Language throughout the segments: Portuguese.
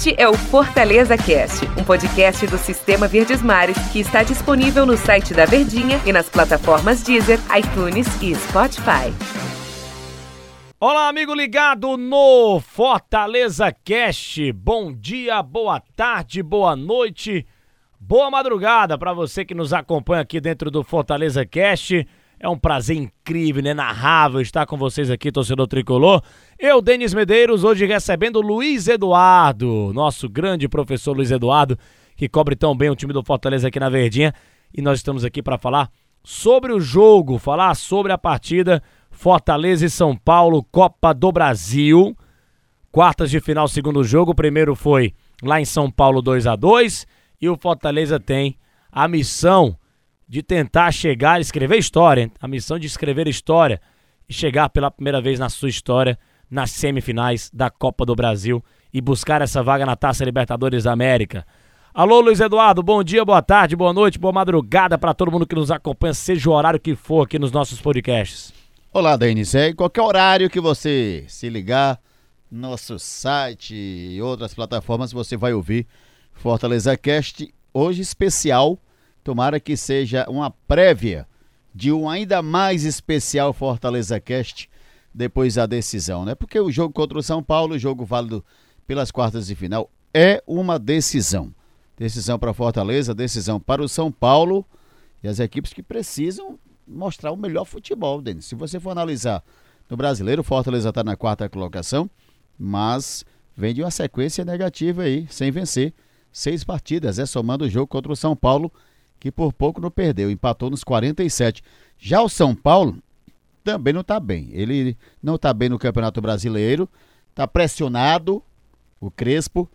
Este é o Fortaleza Cast, um podcast do Sistema Verdes Mares que está disponível no site da Verdinha e nas plataformas Deezer, iTunes e Spotify. Olá, amigo ligado no Fortaleza Cast. Bom dia, boa tarde, boa noite, boa madrugada para você que nos acompanha aqui dentro do Fortaleza Cast. É um prazer incrível, inenarrável estar com vocês aqui, torcedor tricolor. Eu, Denis Medeiros, hoje recebendo Luiz Eduardo, nosso grande professor Luiz Eduardo, que cobre tão bem o time do Fortaleza aqui na Verdinha. E nós estamos aqui para falar sobre o jogo, falar sobre a partida Fortaleza e São Paulo, Copa do Brasil. Quartas de final, segundo jogo. O primeiro foi lá em São Paulo 2 a 2 E o Fortaleza tem a missão de tentar chegar, escrever história, a missão de escrever história e chegar pela primeira vez na sua história nas semifinais da Copa do Brasil e buscar essa vaga na Taça Libertadores da América. Alô, Luiz Eduardo, bom dia, boa tarde, boa noite, boa madrugada para todo mundo que nos acompanha, seja o horário que for aqui nos nossos podcasts. Olá, Denis. É em qualquer horário que você se ligar, nosso site e outras plataformas, você vai ouvir Fortaleza Cast, hoje especial Tomara que seja uma prévia de um ainda mais especial Fortaleza Cast depois da decisão, né? Porque o jogo contra o São Paulo, o jogo válido pelas quartas de final, é uma decisão. Decisão para Fortaleza, decisão para o São Paulo e as equipes que precisam mostrar o melhor futebol, Denis. Se você for analisar no brasileiro, Fortaleza está na quarta colocação, mas vem de uma sequência negativa aí, sem vencer. Seis partidas, é somando o jogo contra o São Paulo que por pouco não perdeu, empatou nos 47. Já o São Paulo também não está bem. Ele não está bem no Campeonato Brasileiro, está pressionado, o Crespo,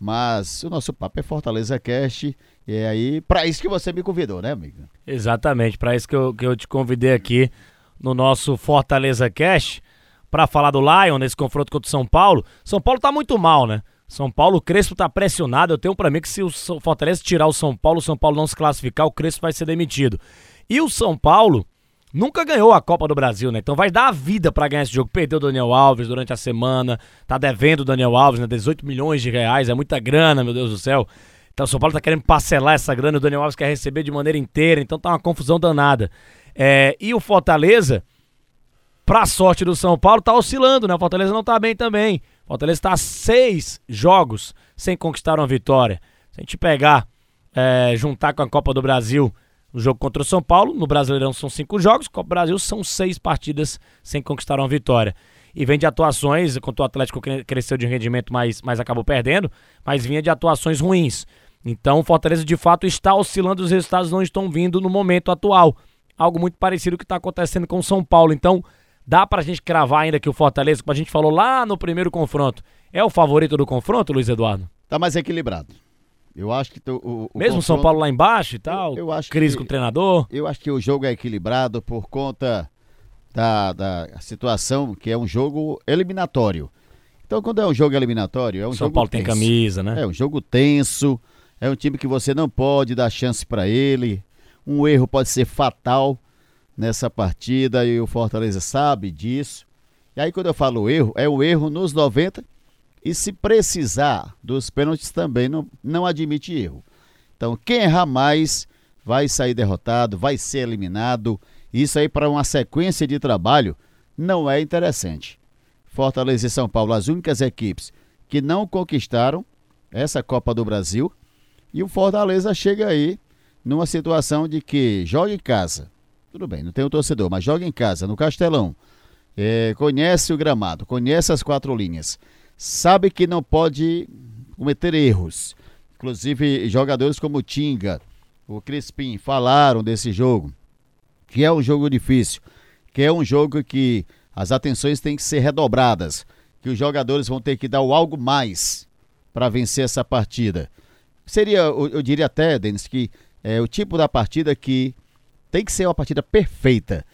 mas o nosso papo é Fortaleza Cast. E é aí, para isso que você me convidou, né, amigo? Exatamente, para isso que eu, que eu te convidei aqui no nosso Fortaleza Cast, para falar do Lion nesse confronto contra o São Paulo. São Paulo tá muito mal, né? São Paulo, o Crespo tá pressionado. Eu tenho para mim que se o Fortaleza tirar o São Paulo, o São Paulo não se classificar, o Crespo vai ser demitido. E o São Paulo nunca ganhou a Copa do Brasil, né? Então vai dar a vida para ganhar esse jogo. Perdeu o Daniel Alves durante a semana, tá devendo o Daniel Alves, né? 18 milhões de reais, é muita grana, meu Deus do céu. Então o São Paulo tá querendo parcelar essa grana, o Daniel Alves quer receber de maneira inteira, então tá uma confusão danada. É, e o Fortaleza, pra sorte do São Paulo, tá oscilando, né? O Fortaleza não tá bem também. Fortaleza está a seis jogos sem conquistar uma vitória. Se a gente pegar, é, juntar com a Copa do Brasil, o jogo contra o São Paulo, no Brasileirão são cinco jogos, Copa do Brasil são seis partidas sem conquistar uma vitória. E vem de atuações, enquanto o Atlético cresceu de rendimento, mas, mas acabou perdendo, mas vinha de atuações ruins. Então o Fortaleza de fato está oscilando, os resultados não estão vindo no momento atual. Algo muito parecido que está acontecendo com o São Paulo. Então, Dá pra gente cravar ainda que o Fortaleza, como a gente falou lá no primeiro confronto, é o favorito do confronto, Luiz Eduardo? Tá mais equilibrado. Eu acho que o, o mesmo São Paulo lá embaixo e tal, eu, eu acho crise que, com o treinador. Eu acho que o jogo é equilibrado por conta da, da situação que é um jogo eliminatório. Então, quando é um jogo eliminatório, é um São jogo Paulo tenso. tem camisa, né? É um jogo tenso, é um time que você não pode dar chance para ele. Um erro pode ser fatal nessa partida e o Fortaleza sabe disso. E aí quando eu falo erro, é o erro nos 90 e se precisar dos pênaltis também não, não admite erro. Então quem errar mais vai sair derrotado, vai ser eliminado. Isso aí para uma sequência de trabalho não é interessante. Fortaleza e São Paulo, as únicas equipes que não conquistaram essa Copa do Brasil. E o Fortaleza chega aí numa situação de que joga em casa, tudo bem, não tem o um torcedor, mas joga em casa, no Castelão. É, conhece o gramado, conhece as quatro linhas. Sabe que não pode cometer erros. Inclusive, jogadores como o Tinga, o Crispim falaram desse jogo. Que é um jogo difícil. Que é um jogo que as atenções têm que ser redobradas. Que os jogadores vão ter que dar o algo mais para vencer essa partida. Seria, eu, eu diria até, Denis, que é o tipo da partida que tem que ser uma partida perfeita.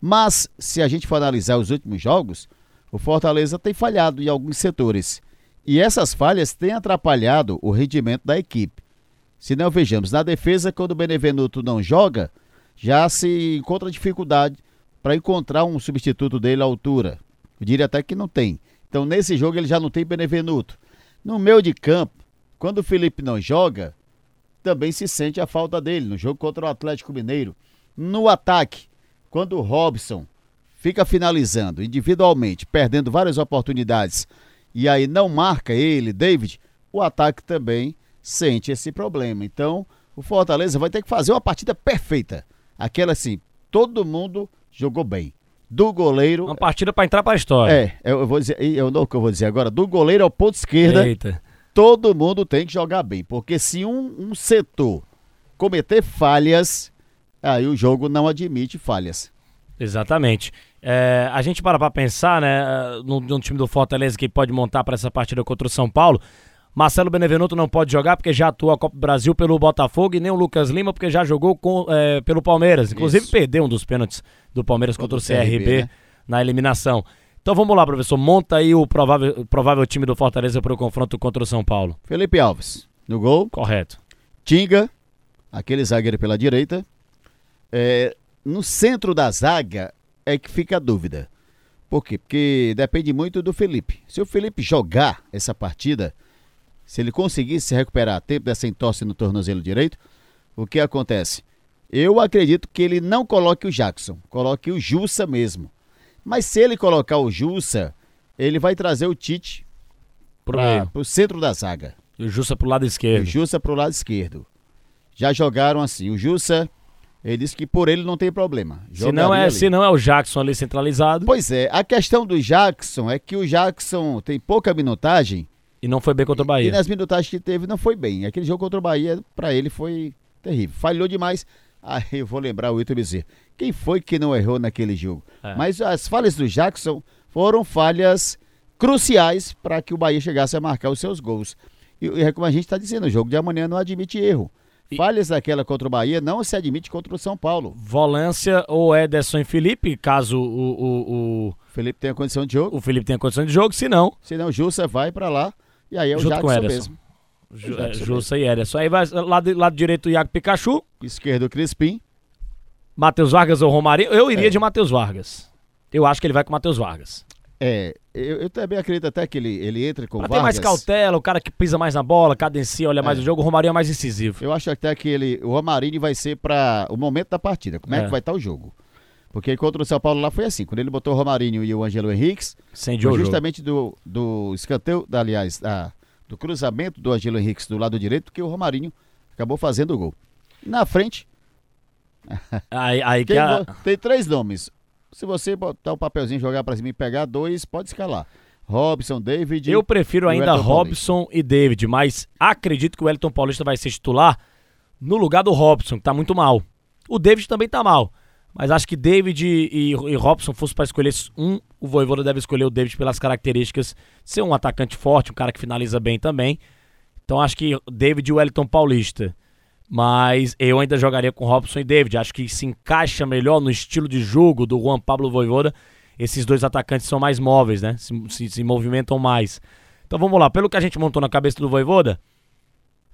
Mas, se a gente for analisar os últimos jogos, o Fortaleza tem falhado em alguns setores. E essas falhas têm atrapalhado o rendimento da equipe. Se não vejamos, na defesa, quando o Benevenuto não joga, já se encontra dificuldade para encontrar um substituto dele à altura. Eu diria até que não tem. Então, nesse jogo, ele já não tem Benevenuto. No meio de campo, quando o Felipe não joga, também se sente a falta dele no jogo contra o Atlético Mineiro. No ataque, quando o Robson fica finalizando individualmente, perdendo várias oportunidades, e aí não marca ele, David, o ataque também sente esse problema. Então, o Fortaleza vai ter que fazer uma partida perfeita. Aquela assim, todo mundo jogou bem. Do goleiro. Uma partida para entrar para a história. É, eu vou dizer, eu não o que eu vou dizer agora, do goleiro ao ponto esquerda. Eita. Todo mundo tem que jogar bem, porque se um, um setor cometer falhas, aí o jogo não admite falhas. Exatamente. É, a gente para para pensar, né, no, no, time do Fortaleza que pode montar para essa partida contra o São Paulo. Marcelo Benevenuto não pode jogar porque já atuou a Copa do Brasil pelo Botafogo e nem o Lucas Lima porque já jogou com, é, pelo Palmeiras. Inclusive Isso. perdeu um dos pênaltis do Palmeiras contra, contra o CRB, CRB né? na eliminação. Então vamos lá, professor. Monta aí o provável, provável time do Fortaleza para o confronto contra o São Paulo. Felipe Alves, no gol. Correto. Tinga, aquele zagueiro pela direita. É, no centro da zaga é que fica a dúvida. Por quê? Porque depende muito do Felipe. Se o Felipe jogar essa partida, se ele conseguir se recuperar a tempo dessa entorse no tornozelo direito, o que acontece? Eu acredito que ele não coloque o Jackson, coloque o Jussa mesmo. Mas se ele colocar o Jussa, ele vai trazer o Tite para o centro da zaga. E o Jussa para o lado esquerdo. E o Jussa para o lado esquerdo. Já jogaram assim. O Jussa, ele disse que por ele não tem problema. Se não, é, se não é o Jackson ali centralizado. Pois é, a questão do Jackson é que o Jackson tem pouca minutagem e não foi bem contra o Bahia. E, nas minutagens que teve, não foi bem. Aquele jogo contra o Bahia, para ele, foi terrível. Falhou demais. Aí eu vou lembrar o Wilton Bezerra. Quem foi que não errou naquele jogo? É. Mas as falhas do Jackson foram falhas cruciais para que o Bahia chegasse a marcar os seus gols. E, e é como a gente está dizendo, o jogo de amanhã não admite erro. Falhas daquela contra o Bahia não se admite contra o São Paulo. Volância ou Ederson e Felipe, caso o, o, o... Felipe tenha condição de jogo. O Felipe tenha condição de jogo, se não. Se não, Jussa vai para lá e aí é o Junto Jackson mesmo. É, Jussa e Ederson. Aí vai lado, lado direito o Iago Pikachu. Esquerdo Crispim. Matheus Vargas ou Romarinho. Eu iria é. de Matheus Vargas. Eu acho que ele vai com Matheus Vargas. É, eu, eu, também acredito até que ele, ele entre com o Vargas. Tem mais cautela, o cara que pisa mais na bola, cadencia, olha é. mais o jogo, o Romarinho é mais incisivo. Eu acho até que ele, o Romarinho vai ser para o momento da partida, como é, é que vai estar tá o jogo. Porque contra o São Paulo lá foi assim, quando ele botou o Romarinho e o Angelo Henriques, foi justamente do, do escanteio, aliás, da, do cruzamento do Angelo Henriques do lado direito que o Romarinho acabou fazendo o gol. Na frente, aí, aí que a... tem três nomes. Se você botar o um papelzinho, jogar para cima e pegar dois, pode escalar. Robson, David. Eu prefiro ainda Robson Paulista. e David, mas acredito que o Wellington Paulista vai ser titular no lugar do Robson, que tá muito mal. O David também tá mal. Mas acho que David e, e Robson fosse para escolher um, o Voivoda deve escolher o David pelas características ser um atacante forte, um cara que finaliza bem também. Então acho que David e Wellington Paulista. Mas eu ainda jogaria com Robson e David. Acho que se encaixa melhor no estilo de jogo do Juan Pablo Voivoda. Esses dois atacantes são mais móveis, né? Se, se, se movimentam mais. Então vamos lá. Pelo que a gente montou na cabeça do Voivoda,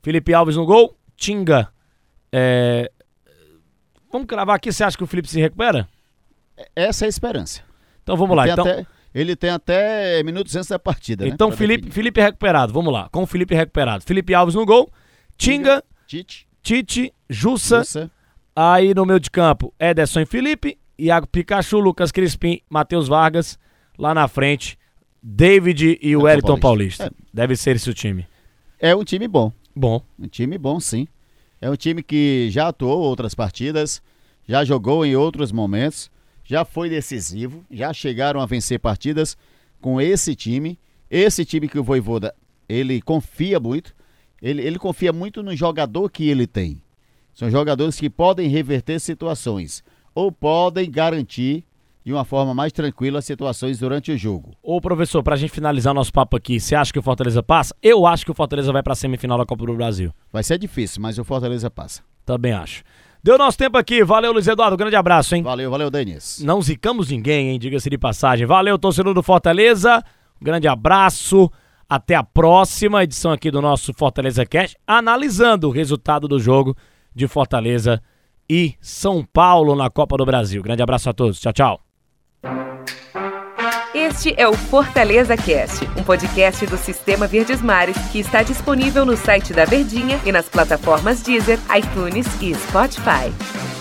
Felipe Alves no gol, Tinga é, Vamos cravar aqui, você acha que o Felipe se recupera? Essa é a esperança. Então vamos lá. Então... Até, ele tem até minutos antes da partida. Né, então, né, Felipe, Felipe recuperado, vamos lá. Com o Felipe recuperado. Felipe Alves no gol. Tinga, Tite, Tite Jussa. Jussa. Aí no meio de campo, Ederson e Felipe. Iago Pikachu, Lucas Crispim, Matheus Vargas. Lá na frente, David e o Wellington Paulista. Paulista. É. Deve ser esse o time. É um time bom. Bom. Um time bom, sim. É um time que já atuou outras partidas, já jogou em outros momentos, já foi decisivo, já chegaram a vencer partidas com esse time. Esse time que o Voivoda, ele confia muito, ele, ele confia muito no jogador que ele tem. São jogadores que podem reverter situações ou podem garantir de uma forma mais tranquila as situações durante o jogo. Ô professor, pra gente finalizar nosso papo aqui, você acha que o Fortaleza passa? Eu acho que o Fortaleza vai pra semifinal da Copa do Brasil. Vai ser difícil, mas o Fortaleza passa. Também acho. Deu nosso tempo aqui. Valeu, Luiz Eduardo. Grande abraço, hein? Valeu, valeu, Denis. Não zicamos ninguém, hein? Diga-se de passagem. Valeu, torcedor do Fortaleza. grande abraço. Até a próxima edição aqui do nosso Fortaleza Cast, analisando o resultado do jogo de Fortaleza e São Paulo na Copa do Brasil. Grande abraço a todos. Tchau, tchau. Este é o Fortaleza Cast, um podcast do Sistema Verdes Mares que está disponível no site da Verdinha e nas plataformas Deezer, iTunes e Spotify.